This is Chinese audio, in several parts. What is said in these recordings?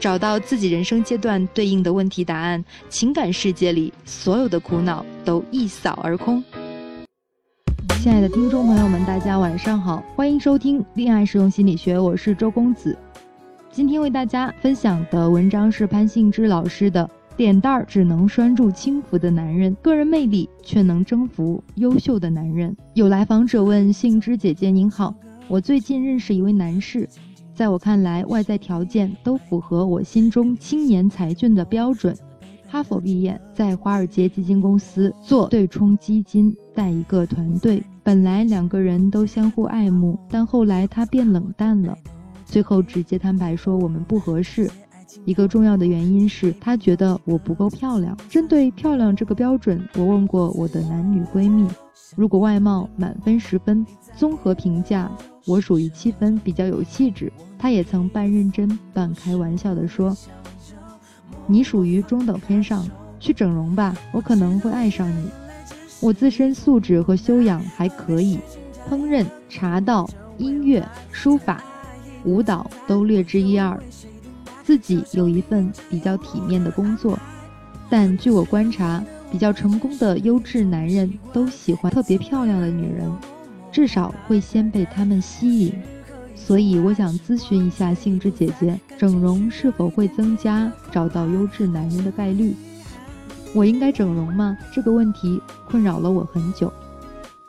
找到自己人生阶段对应的问题答案，情感世界里所有的苦恼都一扫而空。亲爱的听众朋友们，大家晚上好，欢迎收听《恋爱实用心理学》，我是周公子。今天为大家分享的文章是潘幸之老师的《脸蛋儿只能拴住轻浮的男人，个人魅力却能征服优秀的男人》。有来访者问幸之姐姐您好，我最近认识一位男士。在我看来，外在条件都符合我心中青年才俊的标准。哈佛毕业，在华尔街基金公司做对冲基金，带一个团队。本来两个人都相互爱慕，但后来他变冷淡了，最后直接摊牌说我们不合适。一个重要的原因是他觉得我不够漂亮。针对漂亮这个标准，我问过我的男女闺蜜，如果外貌满分十分，综合评价。我属于七分，比较有气质。他也曾半认真半开玩笑地说：“你属于中等偏上，去整容吧，我可能会爱上你。”我自身素质和修养还可以，烹饪、茶道、音乐、书法、舞蹈都略知一二。自己有一份比较体面的工作，但据我观察，比较成功的优质男人都喜欢特别漂亮的女人。至少会先被他们吸引，所以我想咨询一下杏枝姐姐，整容是否会增加找到优质男人的概率？我应该整容吗？这个问题困扰了我很久。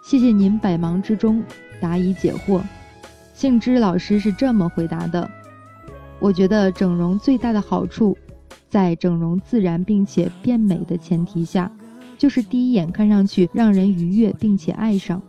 谢谢您百忙之中答疑解惑。杏枝老师是这么回答的：我觉得整容最大的好处，在整容自然并且变美的前提下，就是第一眼看上去让人愉悦并且爱上。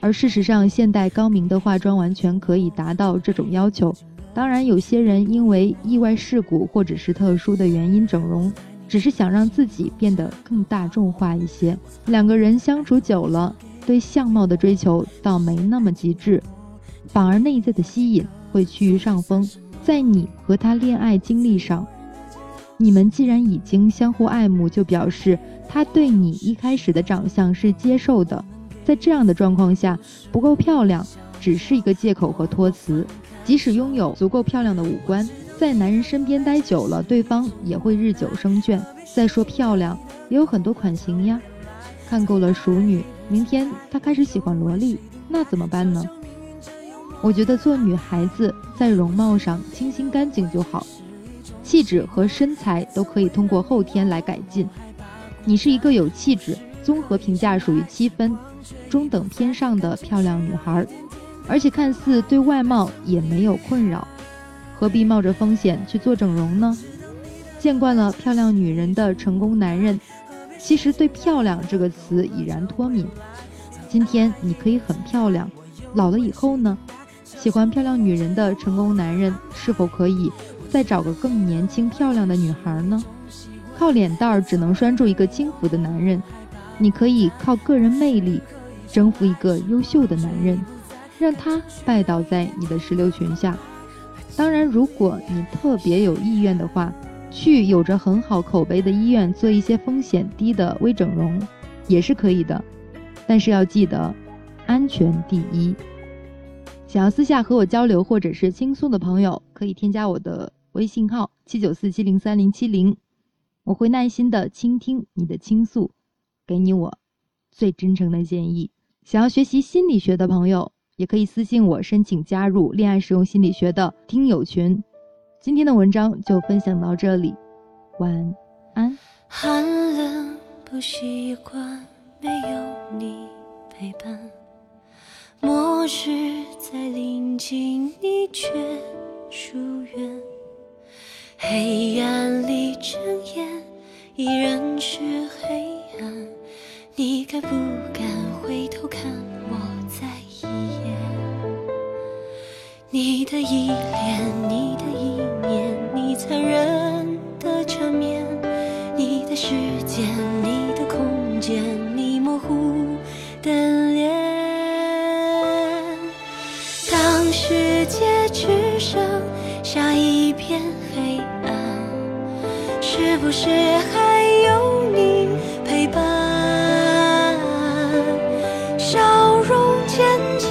而事实上，现代高明的化妆完全可以达到这种要求。当然，有些人因为意外事故或者是特殊的原因整容，只是想让自己变得更大众化一些。两个人相处久了，对相貌的追求倒没那么极致，反而内在的吸引会趋于上风。在你和他恋爱经历上，你们既然已经相互爱慕，就表示他对你一开始的长相是接受的。在这样的状况下，不够漂亮只是一个借口和托词。即使拥有足够漂亮的五官，在男人身边待久了，对方也会日久生倦。再说漂亮，也有很多款型呀。看够了熟女，明天他开始喜欢萝莉，那怎么办呢？我觉得做女孩子在容貌上清新干净就好，气质和身材都可以通过后天来改进。你是一个有气质，综合评价属于七分。中等偏上的漂亮女孩，而且看似对外貌也没有困扰，何必冒着风险去做整容呢？见惯了漂亮女人的成功男人，其实对“漂亮”这个词已然脱敏。今天你可以很漂亮，老了以后呢？喜欢漂亮女人的成功男人，是否可以再找个更年轻漂亮的女孩呢？靠脸蛋儿只能拴住一个轻浮的男人。你可以靠个人魅力征服一个优秀的男人，让他拜倒在你的石榴裙下。当然，如果你特别有意愿的话，去有着很好口碑的医院做一些风险低的微整容也是可以的。但是要记得，安全第一。想要私下和我交流或者是倾诉的朋友，可以添加我的微信号七九四七零三零七零，我会耐心的倾听你的倾诉。给你我最真诚的建议。想要学习心理学的朋友，也可以私信我申请加入恋爱实用心理学的听友群。今天的文章就分享到这里，晚安。寒冷不习惯没有你陪伴，末日在临近你却疏远，黑暗里睁眼依然是黑暗。你敢不敢回头看我再一眼？你的依恋，你的意念，你残忍的缠绵，你的。时间，你的空间，你模糊的脸。当世界只剩下一片黑暗，是不是还有你陪伴？笑容渐渐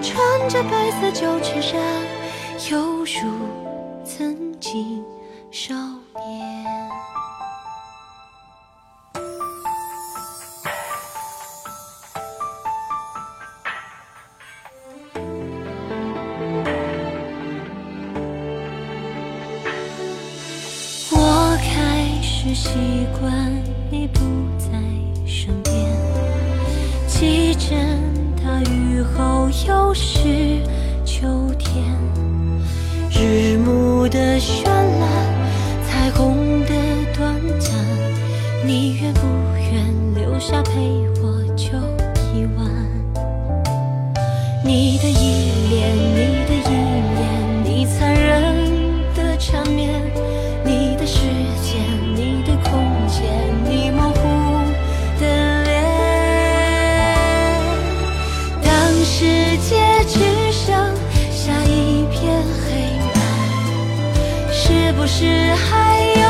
穿着白色旧衬衫，犹如曾经少年。习惯你不在身边，记着大雨后又是秋天，日暮的绚烂，彩虹的短暂，你愿不愿留下陪我酒一晚？你的依恋，你界只剩下一片黑暗，是不是还